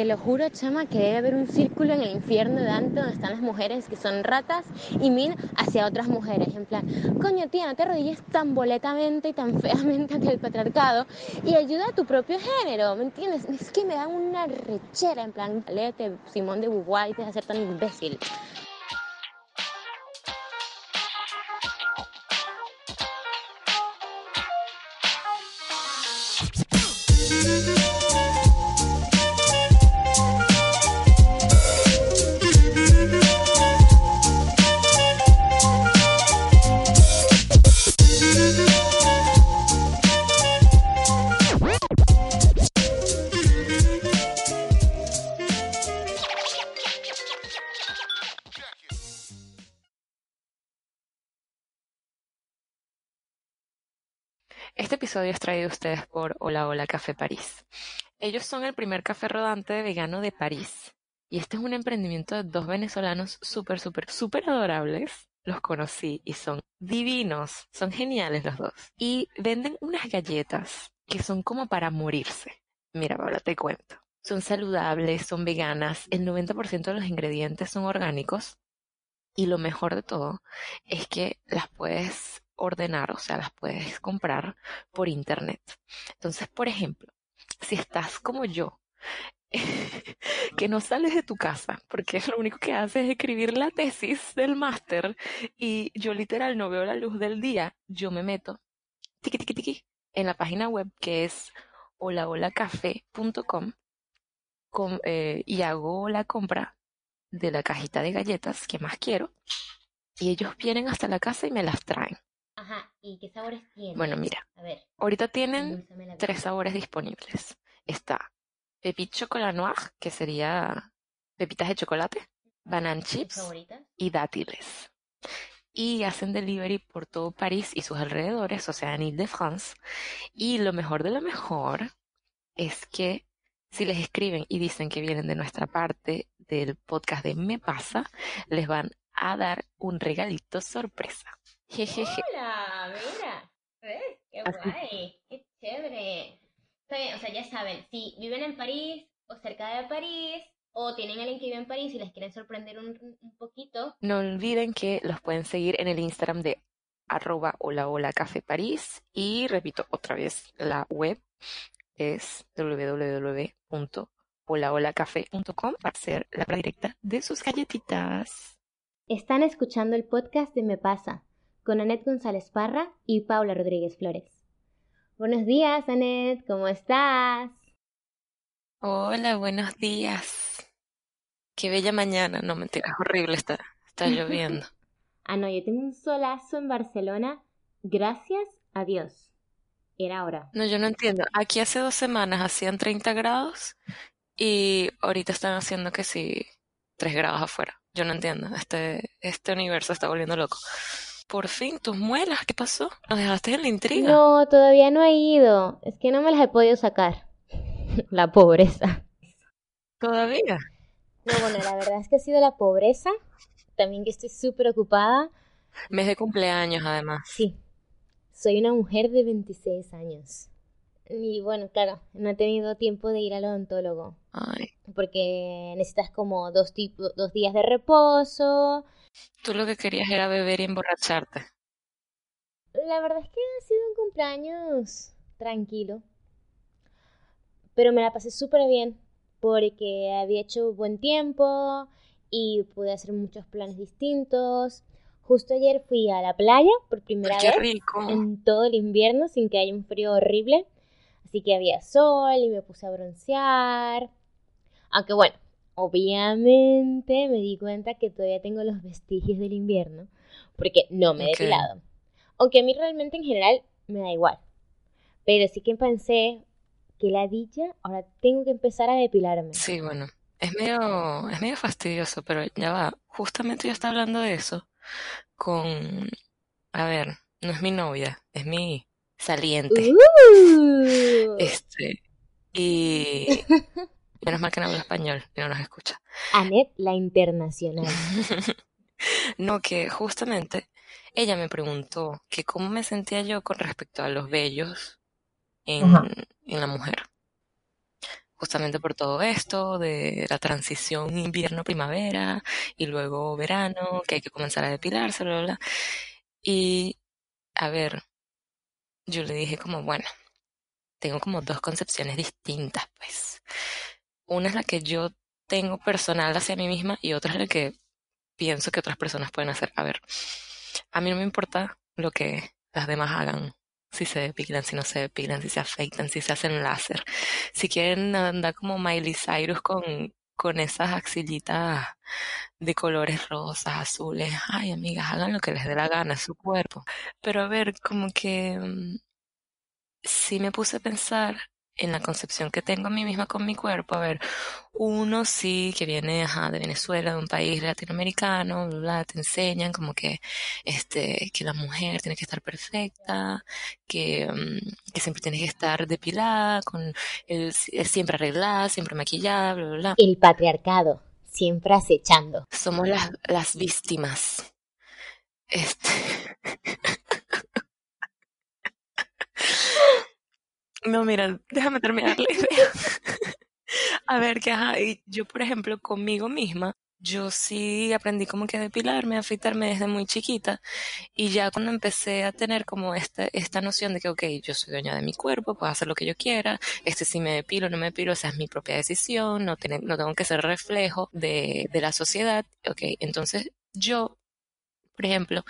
te lo juro, chama, que debe haber un círculo en el infierno de Dante donde están las mujeres que son ratas y min hacia otras mujeres. En plan, coño, tía, no te arrodilles tan boletamente y tan feamente ante el patriarcado y ayuda a tu propio género, ¿me entiendes? Es que me dan una rechera, en plan, léete Simón de Beauvoir te vas a ser tan imbécil. Episodio es traído a ustedes por Hola Hola Café París. Ellos son el primer café rodante vegano de París. Y este es un emprendimiento de dos venezolanos súper, súper, súper adorables. Los conocí y son divinos, son geniales los dos. Y venden unas galletas que son como para morirse. Mira, ahora te cuento. Son saludables, son veganas, el 90% de los ingredientes son orgánicos y lo mejor de todo es que las puedes ordenar, o sea, las puedes comprar por internet. Entonces, por ejemplo, si estás como yo, que no sales de tu casa, porque lo único que haces es escribir la tesis del máster y yo literal no veo la luz del día, yo me meto tiqui, tiqui, tiqui, en la página web que es holaholacafé.com eh, y hago la compra de la cajita de galletas que más quiero y ellos vienen hasta la casa y me las traen. Ajá, ¿y qué sabores tienen? Bueno, mira, A ver, ahorita tienen tres sabores disponibles. Está Pepite Chocolat Noir, que sería pepitas de chocolate, banana ¿Tus chips y dátiles. Y hacen delivery por todo París y sus alrededores, o sea, en Ile-de-France. Y lo mejor de lo mejor es que si les escriben y dicen que vienen de nuestra parte del podcast de Me Pasa, les van a dar un regalito sorpresa. Jejeje. Hola, mira. ¿Ves? Qué Así. guay, qué chévere. Está bien, o sea, ya saben, si viven en París o cerca de París o tienen a alguien que vive en París y les quieren sorprender un, un poquito, No olviden que los pueden seguir en el Instagram de arroba hola hola café París y repito otra vez la web es www.holaholacafé.com para hacer la compra directa de sus galletitas. Están escuchando el podcast de Me Pasa con Anet González Parra y Paula Rodríguez Flores. Buenos días, Anet, ¿cómo estás? Hola, buenos días. Qué bella mañana. No, mentira, es horrible, está, está lloviendo. Ah, no, yo tengo un solazo en Barcelona. Gracias a Dios. Era hora. No, yo no entiendo. Aquí hace dos semanas hacían 30 grados y ahorita están haciendo que sí, 3 grados afuera. Yo no entiendo. Este, este universo está volviendo loco. Por fin, tus muelas, ¿qué pasó? Nos dejaste en la intriga. No, todavía no he ido. Es que no me las he podido sacar. La pobreza. Todavía. No, bueno, la verdad es que ha sido la pobreza. También que estoy súper ocupada. Mes de cumpleaños, además. Sí, soy una mujer de 26 años. Y bueno, claro, no he tenido tiempo de ir al odontólogo. Ay, Porque necesitas como dos, dos días de reposo. Tú lo que querías era beber y emborracharte. La verdad es que ha sido un cumpleaños tranquilo. Pero me la pasé súper bien. Porque había hecho buen tiempo y pude hacer muchos planes distintos. Justo ayer fui a la playa por primera qué vez rico. en todo el invierno sin que haya un frío horrible. Así que había sol y me puse a broncear. Aunque bueno, obviamente me di cuenta que todavía tengo los vestigios del invierno porque no me he depilado. Aunque a mí realmente en general me da igual. Pero sí que pensé que la dicha, ahora tengo que empezar a depilarme. Sí, bueno, es medio, es medio fastidioso, pero ya va. Justamente yo estaba hablando de eso con, a ver, no es mi novia, es mi saliente. ¡Uh! Este, y menos mal que no habla español y no nos escucha. Anet, la internacional. No, que justamente ella me preguntó que cómo me sentía yo con respecto a los vellos en, en la mujer. justamente por todo esto de la transición invierno-primavera y luego verano, que hay que comenzar a depilarse, bla, bla, bla. Y, a ver, yo le dije como, bueno, tengo como dos concepciones distintas, pues. Una es la que yo tengo personal hacia mí misma y otra es la que pienso que otras personas pueden hacer. A ver, a mí no me importa lo que las demás hagan si se depilan, si no se depilan, si se afeitan, si se hacen láser. Si quieren andar como Miley Cyrus con, con esas axillitas de colores rosas, azules, ay amigas, hagan lo que les dé la gana, su cuerpo. Pero a ver, como que mm, sí me puse a pensar en la concepción que tengo a mí misma con mi cuerpo, a ver, uno sí que viene ajá, de Venezuela, de un país latinoamericano, bla, te enseñan como que este que la mujer tiene que estar perfecta, que, mm, que siempre tiene que estar depilada, con el, siempre arreglada, siempre maquillada, bla, bla, bla. El patriarcado, siempre acechando. Somos las, las víctimas. Este No, mira, déjame terminar la idea. A ver, que ajá, yo por ejemplo conmigo misma, yo sí aprendí como que a depilarme, a afeitarme desde muy chiquita y ya cuando empecé a tener como esta, esta noción de que, ok, yo soy dueña de mi cuerpo, puedo hacer lo que yo quiera, este si me depilo no me depilo, esa es mi propia decisión, no, no tengo que ser reflejo de, de la sociedad, ok, entonces yo, por ejemplo,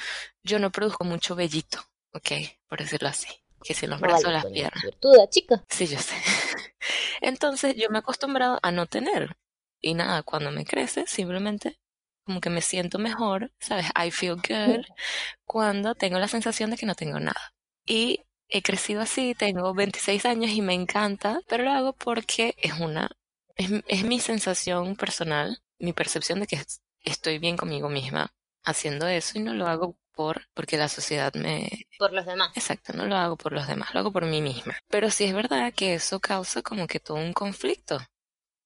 yo no produzco mucho vellito, ok, por decirlo así que si los brazos las piernas. chica. Sí, yo sé. Entonces yo me he acostumbrado a no tener. Y nada, cuando me crece, simplemente como que me siento mejor, ¿sabes? I feel good cuando tengo la sensación de que no tengo nada. Y he crecido así, tengo 26 años y me encanta, pero lo hago porque es una, es, es mi sensación personal, mi percepción de que estoy bien conmigo misma haciendo eso y no lo hago por porque la sociedad me por los demás. Exacto, no lo hago por los demás, lo hago por mí misma. Pero sí es verdad que eso causa como que todo un conflicto.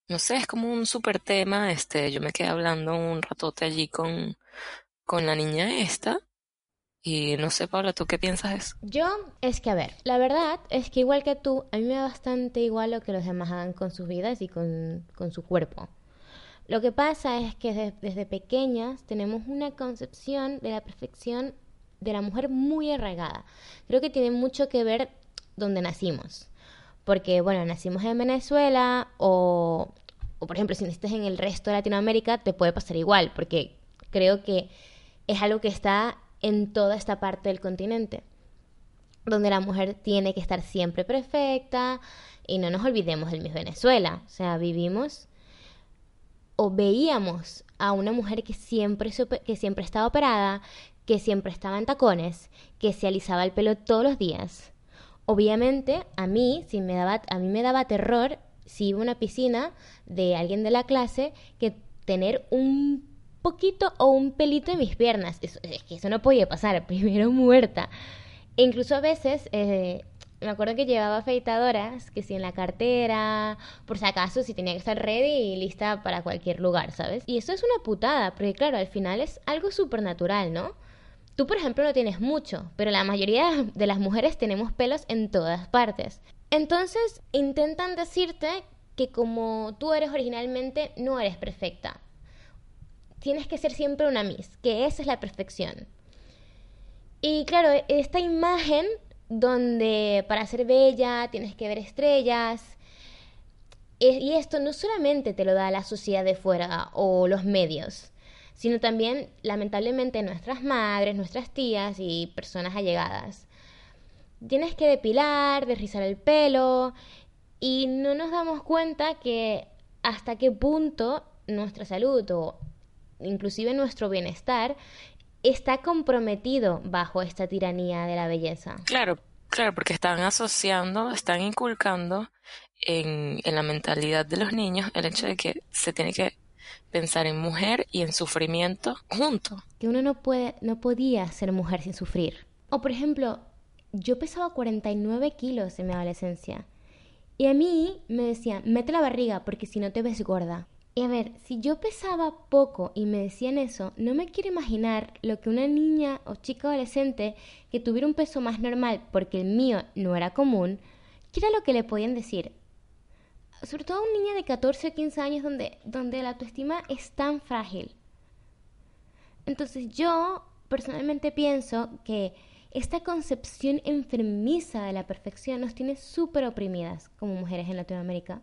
No sé, es como un super tema, este, yo me quedé hablando un ratote allí con con la niña esta y no sé, Paula, ¿tú qué piensas de eso? Yo, es que a ver, la verdad es que igual que tú, a mí me da bastante igual lo que los demás hagan con sus vidas y con, con su cuerpo. Lo que pasa es que desde, pequeñas tenemos una concepción de la perfección de la mujer muy arraigada. Creo que tiene mucho que ver donde nacimos. Porque, bueno, nacimos en Venezuela o, por ejemplo, si naciste en el resto de Latinoamérica, te puede pasar igual, porque creo que es algo que está en toda esta parte del continente, donde la mujer tiene que estar siempre perfecta y no nos olvidemos del Miss Venezuela. O sea, vivimos o veíamos a una mujer que siempre, que siempre estaba operada, que siempre estaba en tacones, que se alisaba el pelo todos los días. Obviamente, a mí, si me daba, a mí me daba terror si iba a una piscina de alguien de la clase que tener un poquito o un pelito en mis piernas. es que eso no podía pasar, primero muerta. E incluso a veces eh, me acuerdo que llevaba afeitadoras, que si en la cartera, por si acaso, si tenía que estar ready y lista para cualquier lugar, ¿sabes? Y eso es una putada, porque claro, al final es algo súper natural, ¿no? Tú, por ejemplo, no tienes mucho, pero la mayoría de las mujeres tenemos pelos en todas partes. Entonces, intentan decirte que como tú eres originalmente, no eres perfecta. Tienes que ser siempre una Miss, que esa es la perfección. Y claro, esta imagen donde para ser bella tienes que ver estrellas. Y esto no solamente te lo da la sociedad de fuera o los medios, sino también, lamentablemente, nuestras madres, nuestras tías y personas allegadas. Tienes que depilar, desrizar el pelo y no nos damos cuenta que hasta qué punto nuestra salud o inclusive nuestro bienestar está comprometido bajo esta tiranía de la belleza. Claro, claro, porque están asociando, están inculcando en, en la mentalidad de los niños el hecho de que se tiene que pensar en mujer y en sufrimiento junto. Que uno no puede, no podía ser mujer sin sufrir. O por ejemplo, yo pesaba 49 kilos en mi adolescencia. Y a mí me decían, mete la barriga porque si no te ves gorda. Y a ver, si yo pesaba poco y me decían eso, no me quiero imaginar lo que una niña o chica adolescente que tuviera un peso más normal porque el mío no era común, ¿qué era lo que le podían decir? sobre todo un niño de 14 o 15 años donde, donde la autoestima es tan frágil. Entonces yo personalmente pienso que esta concepción enfermiza de la perfección nos tiene súper oprimidas como mujeres en Latinoamérica.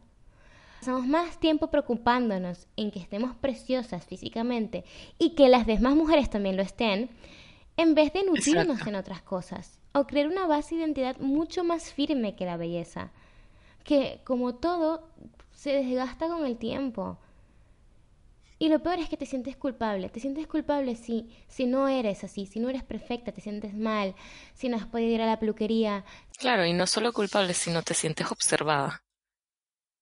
Pasamos más tiempo preocupándonos en que estemos preciosas físicamente y que las demás mujeres también lo estén, en vez de nutrirnos en otras cosas o crear una base de identidad mucho más firme que la belleza, que como todo se desgasta con el tiempo. Y lo peor es que te sientes culpable. Te sientes culpable si, si no eres así, si no eres perfecta, te sientes mal, si no has podido ir a la peluquería. Claro, y no solo culpable, sino te sientes observada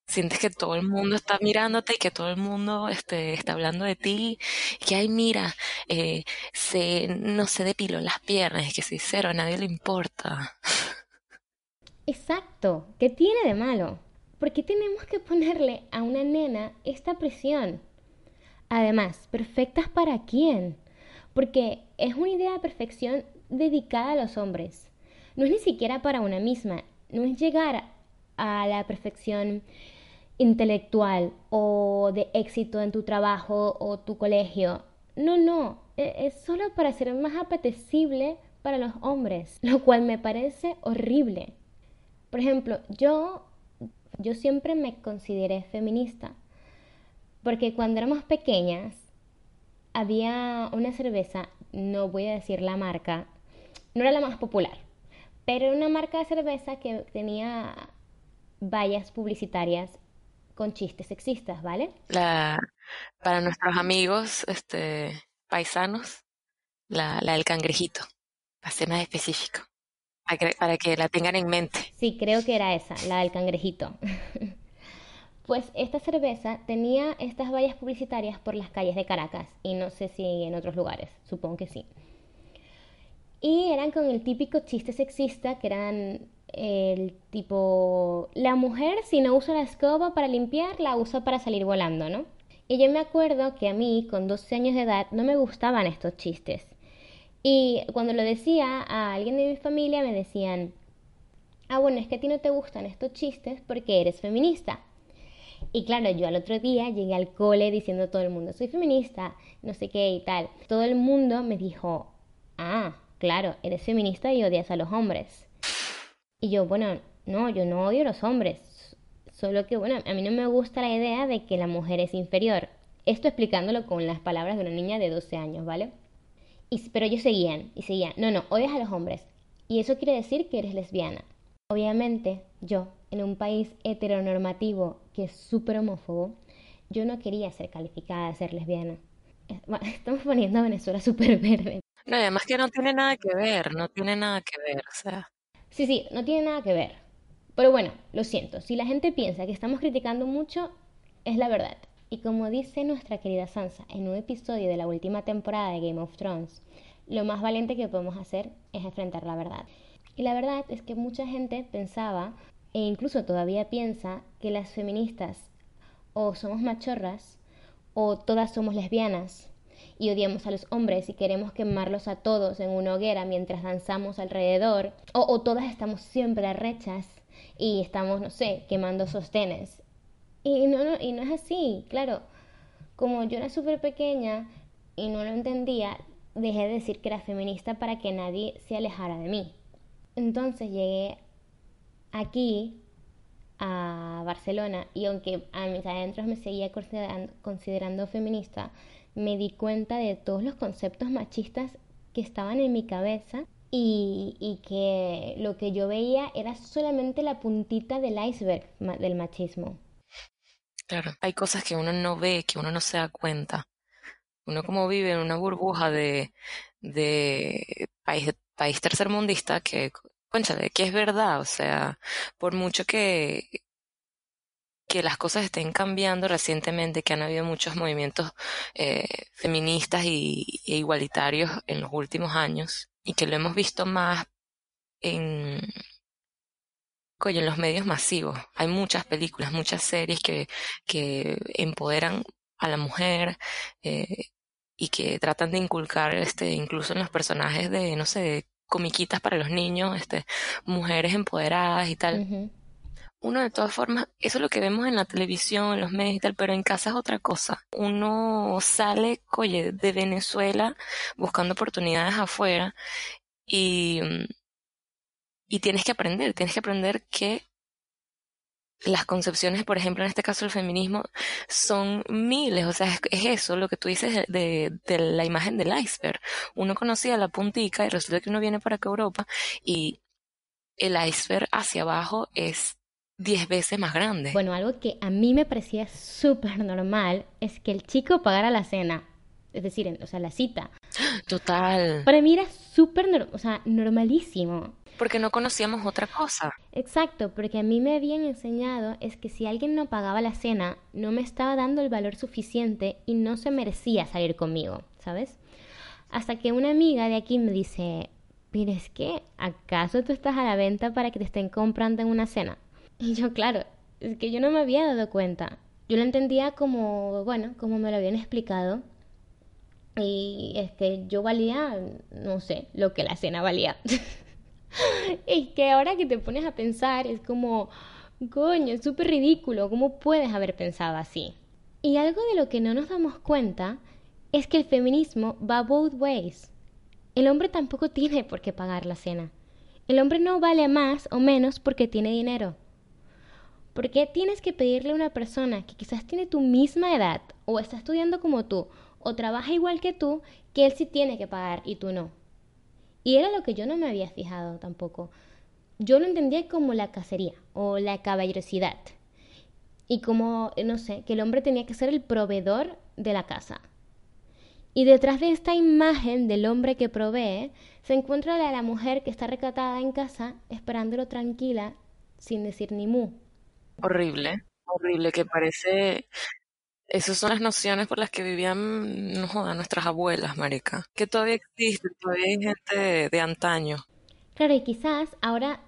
sientes que todo el mundo está mirándote y que todo el mundo este, está hablando de ti, y que, ay, mira, eh, se, no se depiló las piernas, que se cero, a nadie le importa. Exacto, ¿qué tiene de malo? ¿Por qué tenemos que ponerle a una nena esta presión? Además, ¿perfectas para quién? Porque es una idea de perfección dedicada a los hombres. No es ni siquiera para una misma, no es llegar a la perfección intelectual o de éxito en tu trabajo o tu colegio. No, no, e, es solo para ser más apetecible para los hombres, lo cual me parece horrible. Por ejemplo, yo, yo siempre me consideré feminista, porque cuando éramos pequeñas había una cerveza, no voy a decir la marca, no era la más popular, pero era una marca de cerveza que tenía vallas publicitarias con chistes sexistas, ¿vale? La, para nuestros amigos este, paisanos, la, la del cangrejito, para ser más específico, para que, la tengan en mente. Sí, creo que era esa, la del cangrejito. Pues esta cerveza tenía estas vallas publicitarias por las calles de Caracas y no sé si en otros lugares, supongo que sí. Y eran con el típico chiste sexista que eran el tipo, la mujer si no usa la escoba para limpiar, la usa para salir volando, ¿no? Y yo me acuerdo que a mí, con 12 años de edad, no me gustaban estos chistes. Y cuando lo decía a alguien de mi familia, me decían, ah, bueno, es que a ti no te gustan estos chistes porque eres feminista. Y claro, yo al otro día llegué al cole diciendo a todo el mundo, soy feminista, no sé qué y tal. Todo el mundo me dijo, ah, claro, eres feminista y odias a los hombres. Y yo, bueno, no, yo no odio a los hombres. Solo que, bueno, a mí no me gusta la idea de que la mujer es inferior. Esto explicándolo con las palabras de una niña de 12 años, ¿vale? Y, pero ellos seguían y seguían. No, no, odias a los hombres. Y eso quiere decir que eres lesbiana. Obviamente, yo, en un país heteronormativo que es súper homófobo, yo no quería ser calificada de ser lesbiana. Estamos poniendo a Venezuela súper verde. No, además que no tiene nada que ver, no tiene nada que ver, o sea. Sí, sí, no tiene nada que ver. Pero bueno, lo siento, si la gente piensa que estamos criticando mucho, es la verdad. Y como dice nuestra querida Sansa en un episodio de la última temporada de Game of Thrones, lo más valiente que podemos hacer es enfrentar la verdad. Y la verdad es que mucha gente pensaba, e incluso todavía piensa, que las feministas o somos machorras o todas somos lesbianas y odiamos a los hombres y queremos quemarlos a todos en una hoguera mientras danzamos alrededor, o, todas estamos siempre arrechas y estamos, no sé, quemando sostenes. Y no, no, y no es así, claro. Como yo era súper pequeña y no lo entendía, dejé de decir que era feminista para que nadie se alejara de mí. Entonces llegué aquí a Barcelona y aunque a mis adentros me seguía considerando feminista, me di cuenta de todos los conceptos machistas que estaban en mi cabeza y, que lo que yo veía era solamente la puntita del iceberg del machismo. Claro, hay cosas que uno no ve, que uno no se da cuenta. Uno como vive en una burbuja de, de país, país tercermundista que, conchale, que es verdad, o sea, por mucho que, que las cosas estén cambiando recientemente, que han habido muchos movimientos eh, feministas y, e igualitarios en los últimos años y que lo hemos visto más en, en los medios masivos. Hay muchas películas, muchas series que, que empoderan a la mujer eh, y que tratan de inculcar este incluso en los personajes de, no sé, comiquitas para los niños, este, mujeres empoderadas y tal. Uno de todas formas, eso es lo que vemos en la televisión, en los medios y tal, pero en casa es otra cosa. Uno sale, oye, de Venezuela buscando oportunidades afuera y, y tienes que aprender, tienes que aprender que las concepciones, por ejemplo, en este caso el feminismo, son miles, o sea, es, eso lo que tú dices de, de, la imagen del iceberg. Uno conocía la puntica y resulta que uno viene para Europa y el iceberg hacia abajo es diez veces más grande. Bueno, algo que a mí me parecía súper normal es que el chico pagara la cena. Es decir, o sea, la cita. Total. Para mí era súper, o sea, normalísimo. Porque no conocíamos otra cosa. Exacto, porque a mí me habían enseñado es que si alguien no pagaba la cena, no me estaba dando el valor suficiente y no se merecía salir conmigo, ¿sabes? Hasta que una amiga de aquí me dice, pero es que, ¿acaso tú estás a la venta para que te estén comprando en una cena? Y yo, claro, es que yo no me había dado cuenta. Yo lo entendía como, bueno, como me lo habían explicado. Y es que yo valía, no sé, lo que la cena valía. es que ahora que te pones a pensar, es como, coño, es súper ridículo. ¿Cómo puedes haber pensado así? Y algo de lo que no nos damos cuenta es que el feminismo va both ways. El hombre tampoco tiene por qué pagar la cena. El hombre no vale más o menos porque tiene dinero. ¿Por qué tienes que pedirle a una persona que quizás tiene tu misma edad o está estudiando como tú o trabaja igual que tú que él sí tiene que pagar y tú no? Y era lo que yo no me había fijado tampoco. Yo lo entendía como la cacería o la caballerosidad. Y como, no sé, que el hombre tenía que ser el proveedor de la casa. Y detrás de esta imagen del hombre que provee, se encuentra la mujer que está recatada en casa, esperándolo tranquila, sin decir ni mu. Horrible, horrible, que parece... Esas son las nociones por las que vivían, no jodas, nuestras abuelas, marica. Que todavía existen, todavía hay gente de, antaño. Claro, y quizás ahora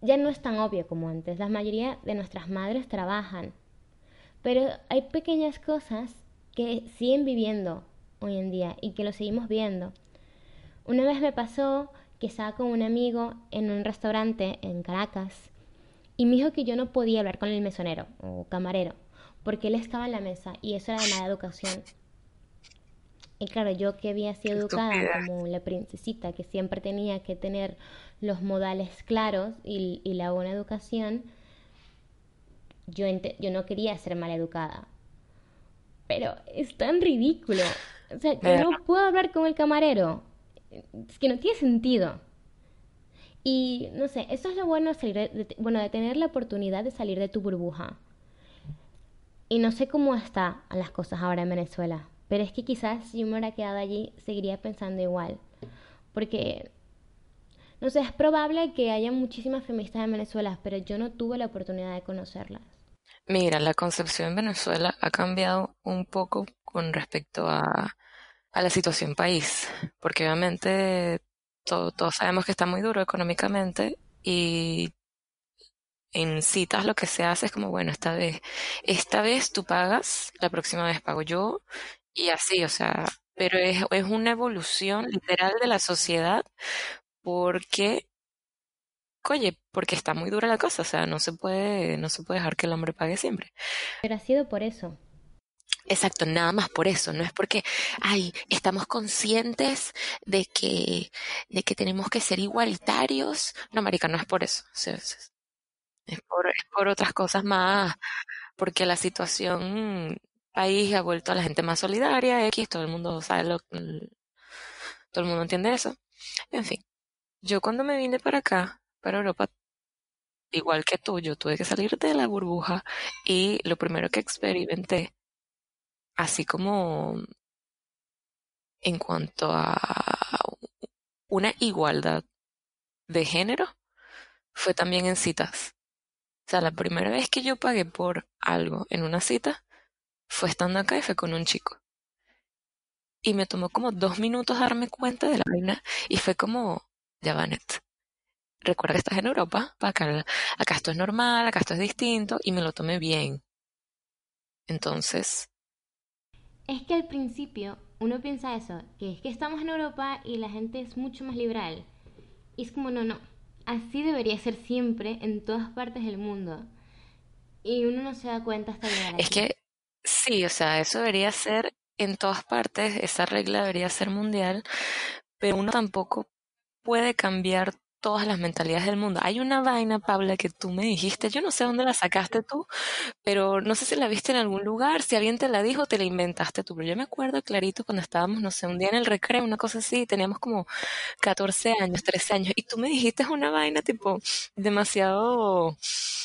ya no es tan obvio como antes. La mayoría de nuestras madres trabajan. Pero hay pequeñas cosas que siguen viviendo hoy en día y que lo seguimos viendo. Una vez me pasó que estaba con un amigo en un restaurante en Caracas y me dijo que yo no podía hablar con el mesonero o camarero, porque él estaba en la mesa y eso era de mala educación. Y claro, yo que había sido educada como la princesita, que siempre tenía que tener los modales claros y, la buena educación, yo, yo no quería ser mal educada. Pero es tan ridículo. O sea, que no puedo hablar con el camarero. Es que no tiene sentido. Y no sé, eso es lo bueno de, bueno, de tener la oportunidad de salir de tu burbuja. Y no sé cómo están las cosas ahora en Venezuela, pero es que quizás si yo me hubiera quedado allí seguiría pensando igual. Porque, no sé, es probable que haya muchísimas feministas en Venezuela, pero yo no tuve la oportunidad de conocerlas. Mira, la concepción en Venezuela ha cambiado un poco con respecto a, a la situación país, porque obviamente todos sabemos que está muy duro económicamente y en citas lo que se hace es como, bueno, esta vez, esta vez tú pagas, la próxima vez pago yo y así, o sea, pero es, es una evolución literal de la sociedad porque, oye, porque está muy dura la cosa, o sea, no se puede, no se puede dejar que el hombre pague siempre. Pero ha sido por eso. Exacto, nada más por eso, no es porque, ay, estamos conscientes de que, de que tenemos que ser igualitarios. No, marica, no es por eso. Es, por, es por otras cosas más, porque la situación país ha vuelto a la gente más solidaria, X, todo el mundo sabe lo, todo el mundo entiende eso. En fin, yo cuando me vine para acá, para Europa, igual que tú, yo tuve que salir de la burbuja y lo primero que experimenté así como en cuanto a una igualdad de género, fue también en citas. O sea, la primera vez que yo pagué por algo en una cita fue estando acá y fue con un chico. Y me tomó como dos minutos darme cuenta de la vaina y fue como, ya Vanet, recuerda que estás en Europa, acá, acá esto es normal, acá esto es distinto y me lo tomé bien. Entonces, es que al principio uno piensa eso, que es que estamos en Europa y la gente es mucho más liberal. Y es como, no, no, así debería ser siempre en todas partes del mundo. Y uno no se da cuenta hasta llegar Es que sí, o sea, eso debería ser en todas partes, esa regla debería ser mundial, pero uno tampoco puede cambiar todas las mentalidades del mundo. Hay una vaina, Paula, que tú me dijiste, yo no sé dónde la sacaste tú, pero no sé si la viste en algún lugar, si alguien te la dijo, te la inventaste tú. Pero yo me acuerdo clarito cuando estábamos, no sé, un día en el recreo, una cosa así, teníamos como 14 años, 13 años, y tú me dijiste una vaina tipo demasiado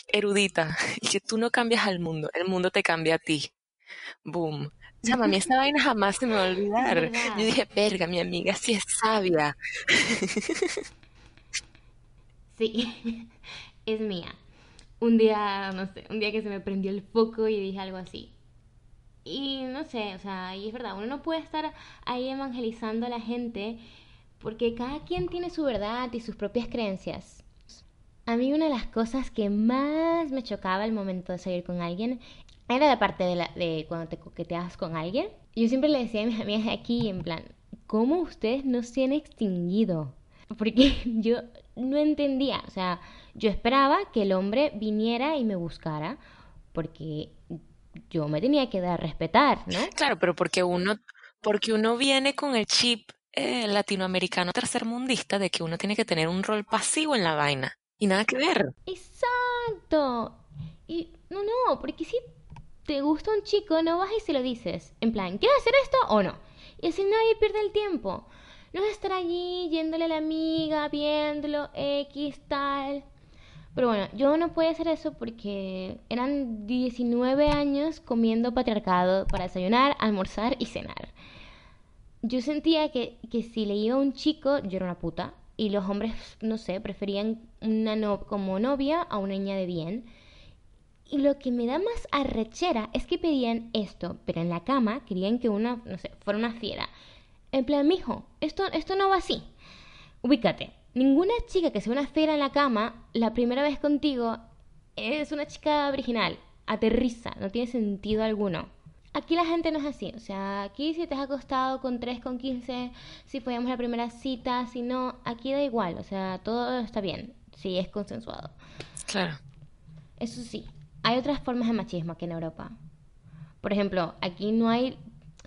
erudita, y que tú no cambias al mundo, el mundo te cambia a ti. Boom. O sea, a mí esta vaina jamás se me va a olvidar. Yo dije, verga, mi amiga sí es sabia. Sí, es mía. Un día, no sé, un día que se me prendió el foco y dije algo así. Y no sé, o sea, y es verdad, uno no puede estar ahí evangelizando a la gente porque cada quien tiene su verdad y sus propias creencias. A mí una de las cosas que más me chocaba al momento de salir con alguien era la parte de, cuando te coqueteas con alguien. Yo siempre le decía a mis amigas aquí, en plan, ¿cómo ustedes no se han extinguido? Porque yo no entendía, o sea, yo esperaba que el hombre viniera y me buscara, porque yo me tenía que dar a respetar, ¿no? Claro, pero porque uno, porque uno viene con el chip eh, latinoamericano tercermundista de que uno tiene que tener un rol pasivo en la vaina. Y nada que ver. Exacto. Y no, no, porque si te gusta un chico, no vas y se lo dices. En plan, ¿quieres hacer esto o no? Y así nadie pierde el tiempo. No estar allí yéndole a la amiga, viéndolo, X, tal. Pero bueno, yo no puedo hacer eso porque eran 19 años comiendo patriarcado para desayunar, almorzar y cenar. Yo sentía que, que si le iba a un chico, yo era una puta. Y los hombres, no sé, preferían una no como novia a una niña de bien. Y lo que me da más arrechera es que pedían esto, pero en la cama querían que una, no sé, fuera una fiera. En plan, mijo, esto, esto no va así. Ubícate. Ninguna chica que sea una fiera en la cama, la primera vez contigo, es una chica original. Aterriza, no tiene sentido alguno. Aquí la gente no es así, o sea, aquí si te has acostado con 3, con 15, si podíamos la primera cita, si no, aquí da igual, o sea, todo está bien, si es consensuado. Claro. Eso sí, hay otras formas de machismo aquí en Europa. Por ejemplo, aquí no hay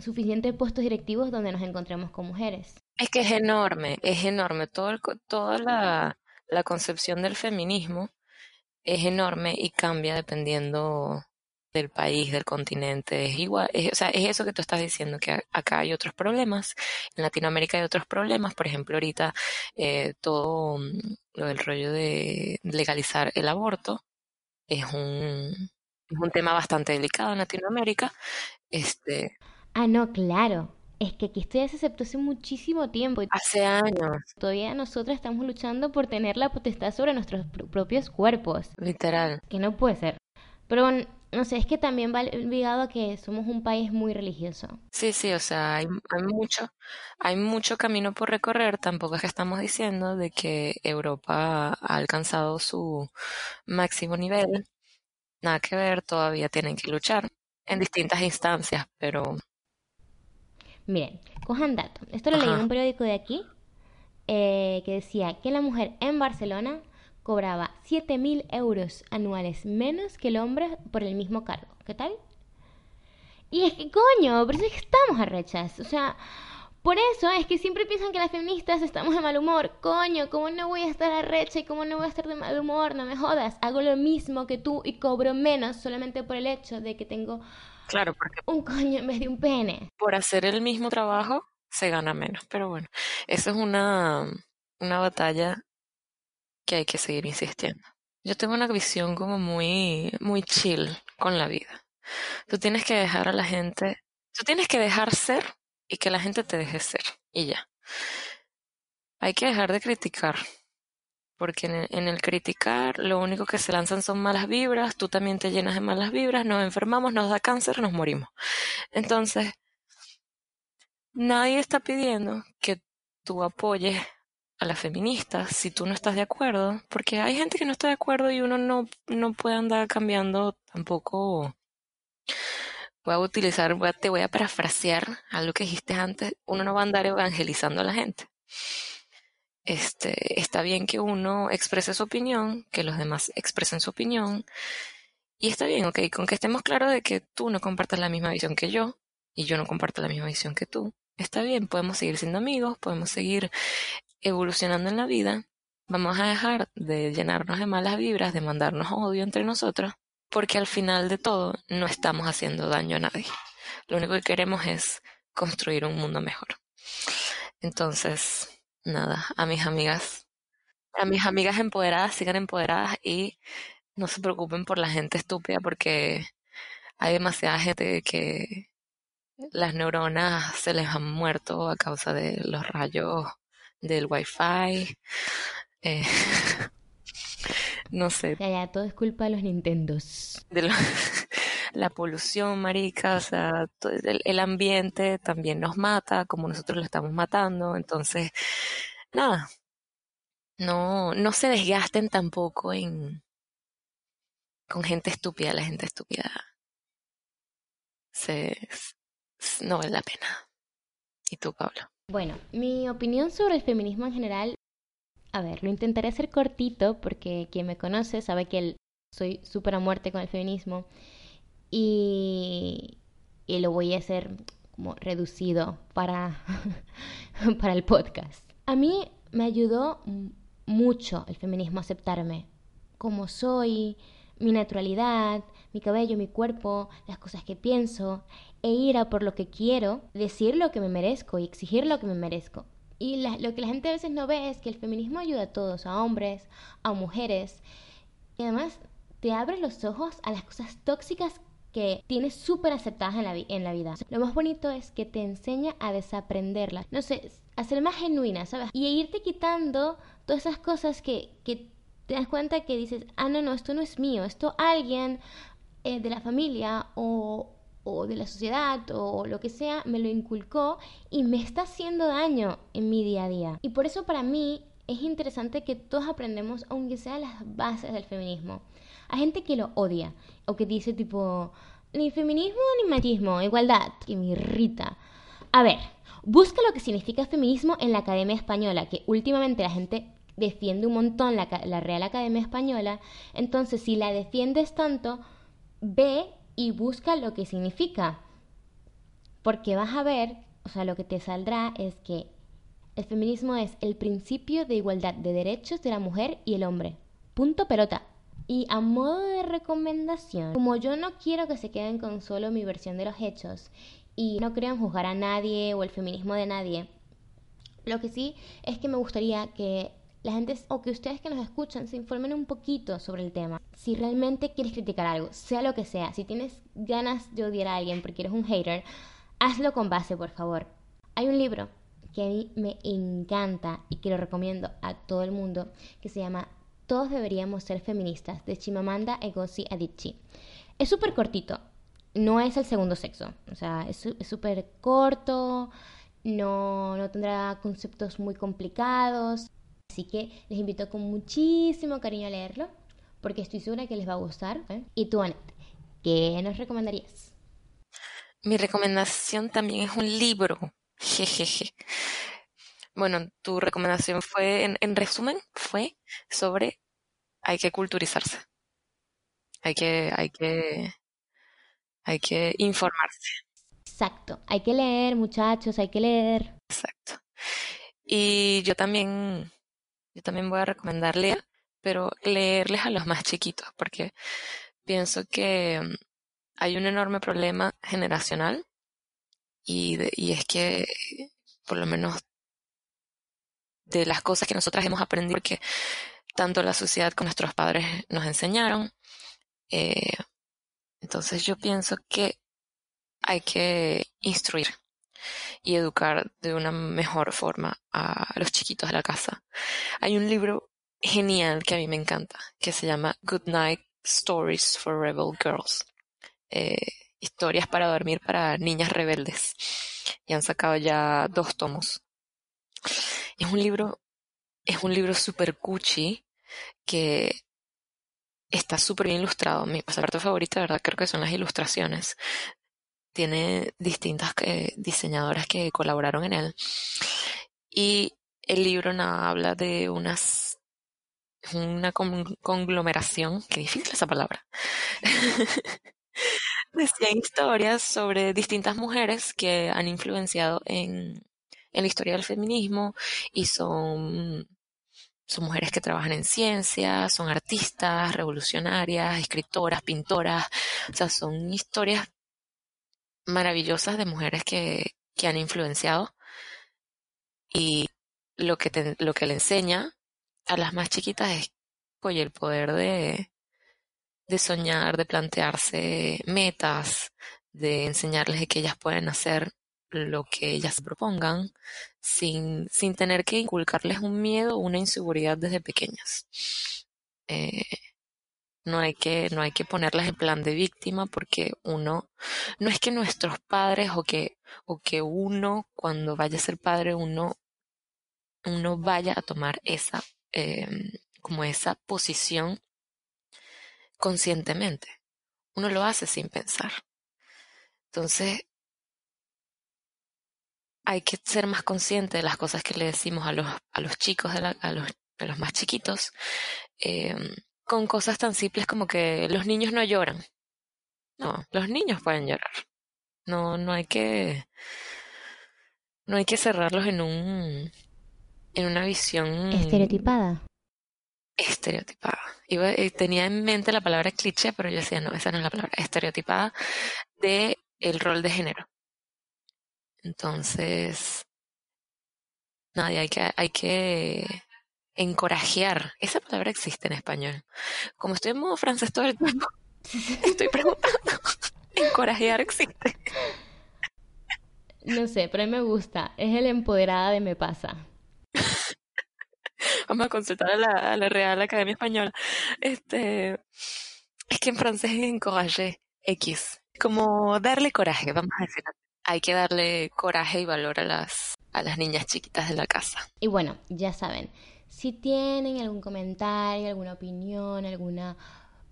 suficientes puestos directivos donde nos encontremos con mujeres. Es que es enorme, es enorme. Todo toda la, la concepción del feminismo es enorme y cambia dependiendo del país, del continente, es igual, o sea, es eso que tú estás diciendo, que acá hay otros problemas, en Latinoamérica hay otros problemas, por ejemplo, ahorita eh, todo mm, lo del rollo de legalizar el aborto es un, es un tema bastante delicado en Latinoamérica, este, Ah, no, claro. Es que aquí esto ya se aceptó hace muchísimo tiempo. Hace años. Todavía nosotros estamos luchando por tener la potestad sobre nuestros propios cuerpos. Literal. Que no puede ser. Pero no sé, es que también va ligado a que somos un país muy religioso. Sí, sí, o sea, hay, hay, mucho, hay mucho camino por recorrer. Tampoco es que estamos diciendo de que Europa ha alcanzado su máximo nivel. Nada que ver, todavía tienen que luchar en distintas instancias, pero Miren, cojan datos. Esto lo leí en un periódico de aquí eh, que decía que la mujer en Barcelona cobraba 7.000 euros anuales menos que el hombre por el mismo cargo. ¿Qué tal? Y es que, coño, pero es que estamos arrechas. O sea, por eso es que siempre piensan que las feministas estamos de mal humor. Coño, ¿cómo no voy a estar arrecha y cómo no voy a estar de mal humor? No me jodas. Hago lo mismo que tú y cobro menos solamente por el hecho de que tengo Claro, porque un coño en vez de un pene. Por hacer el mismo trabajo se gana menos, pero bueno, eso es una, una batalla que hay que seguir insistiendo. Yo tengo una visión como muy, muy chill con la vida. Tú tienes que dejar a la gente, tú tienes que dejar ser y que la gente te deje ser y ya. Hay que dejar de criticar porque en el, criticar lo único que se lanzan son malas vibras, tú también te llenas de malas vibras, nos enfermamos, nos da cáncer, nos morimos. Entonces, nadie está pidiendo que tú apoyes a las feministas si tú no estás de acuerdo, porque hay gente que no está de acuerdo y uno no, no puede andar cambiando tampoco. Voy a utilizar, te voy a parafrasear algo que dijiste antes, uno no va a andar evangelizando a la gente. Este, está bien que uno exprese su opinión, que los demás expresen su opinión, y está bien, ok, con que estemos claros de que tú no compartas la misma visión que yo, y yo no comparto la misma visión que tú, está bien, podemos seguir siendo amigos, podemos seguir evolucionando en la vida, vamos a dejar de llenarnos de malas vibras, de mandarnos odio entre nosotros, porque al final de todo no estamos haciendo daño a nadie. Lo único que queremos es construir un mundo mejor. Entonces, nada, a mis amigas, a mis amigas empoderadas, sigan empoderadas y no se preocupen por la gente estúpida porque hay demasiada gente que las neuronas se les han muerto a causa de los rayos del wifi. Eh, no sé. Ya, ya, todo es culpa de los Nintendos. De la polución, marica, o sea, el, ambiente también nos mata, como nosotros lo estamos matando. Entonces, nada, no, no se desgasten tampoco en con gente estúpida, la gente estúpida no vale la pena. ¿Y tú, Pablo? Bueno, mi opinión sobre el feminismo en general, a ver, lo intentaré hacer cortito porque quien me conoce sabe que soy súper a muerte con el feminismo y, y lo voy a hacer como reducido para, para el podcast. A mí me ayudó mucho el feminismo a aceptarme como soy, mi naturalidad, mi cabello, mi cuerpo, las cosas que pienso, e ir a por lo que quiero, decir lo que me merezco y exigir lo que me merezco. Y lo que la gente a veces no ve es que el feminismo ayuda a todos, a hombres, a mujeres, y además te abre los ojos a las cosas tóxicas que tienes súper aceptadas en la, en la vida. Lo más bonito es que te enseña a desaprenderlas. No sé, a ser más genuina, ¿sabes? Y a irte quitando todas esas cosas que, que te das cuenta que dices, ah, no, no, esto no es mío, esto alguien eh, de la familia o, o de la sociedad o lo que sea me lo inculcó y me está haciendo daño en mi día a día. Y por eso para mí es interesante que todos aprendemos, aunque sean las bases del feminismo. Hay gente que lo odia o que dice tipo, ni feminismo ni machismo, igualdad, que me irrita. A ver, busca lo que significa feminismo en la Academia Española, que últimamente la gente defiende un montón la, la Real Academia Española. Entonces, si la defiendes tanto, ve y busca lo que significa. Porque vas a ver, o sea, lo que te saldrá es que el feminismo es el principio de igualdad de derechos de la mujer y el hombre. Punto pelota. Y a modo de recomendación, como yo no quiero que se queden con solo mi versión de los hechos y no creo en juzgar a nadie o el feminismo de nadie, lo que sí es que me gustaría que la gente o que ustedes que nos escuchan se informen un poquito sobre el tema. Si realmente quieres criticar algo, sea lo que sea, si tienes ganas de odiar a alguien porque eres un hater, hazlo con base, por favor. Hay un libro que a mí me encanta y que lo recomiendo a todo el mundo, que se llama Todos deberíamos ser feministas, de Chimamanda Ngozi Adichie. Es súper cortito, no es el segundo sexo, o sea, es súper corto, no, no tendrá conceptos muy complicados. Así que les invito con muchísimo cariño a leerlo, porque estoy segura que les va a gustar. ¿eh? Y tú, Annette, ¿qué nos recomendarías? Mi recomendación también es un libro. Jejeje. Bueno, tu recomendación fue, en resumen, fue sobre hay que culturizarse. Hay que, hay que, hay que informarse. Exacto. Hay que leer, muchachos, hay que leer. Exacto. Y yo también yo también voy a recomendar leer, pero leerles a los más chiquitos, porque pienso que mm, hay un enorme problema generacional y, y es que, por lo menos, de las cosas que nosotras hemos aprendido, que tanto la sociedad como nuestros padres nos enseñaron. Eh, entonces yo pienso que hay que instruir y educar de una mejor forma a los chiquitos de la casa. Hay un libro genial que a mí me encanta, que se llama Good Night Stories for Rebel Girls. Eh, historias para dormir para niñas rebeldes. Y han sacado ya dos tomos. Es un libro, es un libro super cuchi que está súper bien ilustrado. Mi parte favorita, de verdad, creo que son las ilustraciones tiene distintas eh, diseñadoras que colaboraron en él. Y el libro habla de unas una conglomeración, qué difícil esa palabra, de 100 historias sobre distintas mujeres que han influenciado en, en la historia del feminismo y son son mujeres que trabajan en ciencia, son artistas, revolucionarias, escritoras, pintoras, o sea, son historias maravillosas de mujeres que, que han influenciado. Y lo que, lo que le enseña a las más chiquitas es el poder de, de soñar, de plantearse metas, de enseñarles que ellas pueden hacer lo que ellas propongan sin, sin tener que inculcarles un miedo o una inseguridad desde pequeñas. Eh, no hay que, no hay que ponerlas en plan de víctima porque uno, no es que nuestros padres o que, o que uno cuando vaya a ser padre uno, uno vaya a tomar esa, em, como esa posición conscientemente. Uno lo hace sin pensar. Entonces, hay que ser más consciente de las cosas que le decimos a los, a los chicos, de a, los, a los más chiquitos, em, con cosas tan simples como que los niños no lloran. No, los niños pueden llorar. No, no hay que, no hay que cerrarlos en un, en una visión estereotipada. Estereotipada. Iba, eh, tenía en mente la palabra cliché, pero yo decía, no, esa no es la palabra. Estereotipada de el rol de género. Entonces, nadie, hay que, hay que encorajear. Esa palabra existe en español. Como estoy en modo francés todo el tiempo, estoy preguntando. encorajear existe. No sé, pero a mí me gusta. Es el empoderada de Me Pasa. Vamos a consultar a la, a la Real Academia Española. Este, es que en francés es encourager, X. Como darle coraje, vamos a decir hay que darle coraje y valor a las, a las niñas chiquitas de la casa. Y bueno, ya saben, si tienen algún comentario, alguna opinión, alguna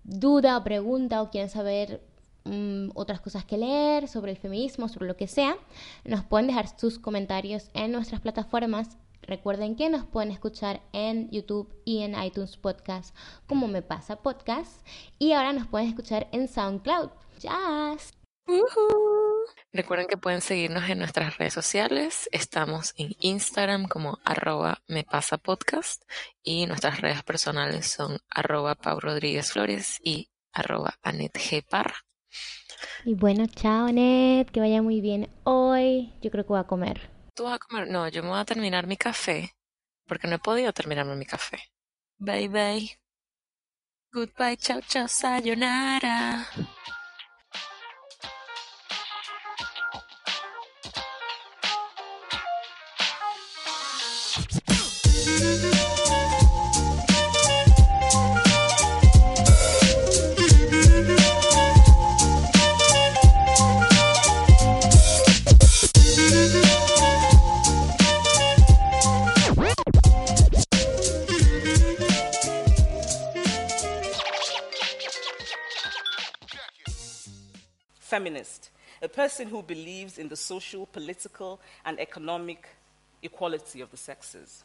duda o pregunta o quieren saber mm, otras cosas que leer sobre el feminismo, sobre lo que sea, nos pueden dejar sus comentarios en nuestras plataformas. Recuerden que nos pueden escuchar en YouTube y en iTunes Podcast como Me Pasa Podcast. Y ahora nos pueden escuchar en SoundCloud. ¡Jazz! Recuerden que pueden seguirnos en nuestras redes sociales. Estamos en Instagram como arroba me pasa podcast y nuestras redes personales son arroba Pau Rodríguez Flores y arroba Anet G. Parra. Y bueno, chao Anet, que vaya muy bien hoy. Yo creo que voy a comer. ¿Tú vas a comer? No, yo me voy a terminar mi café porque no he podido terminarme mi café. Bye bye. Goodbye, chao, chao, sayonara. Feminist, a person who believes in the social, political, and economic equality of the sexes.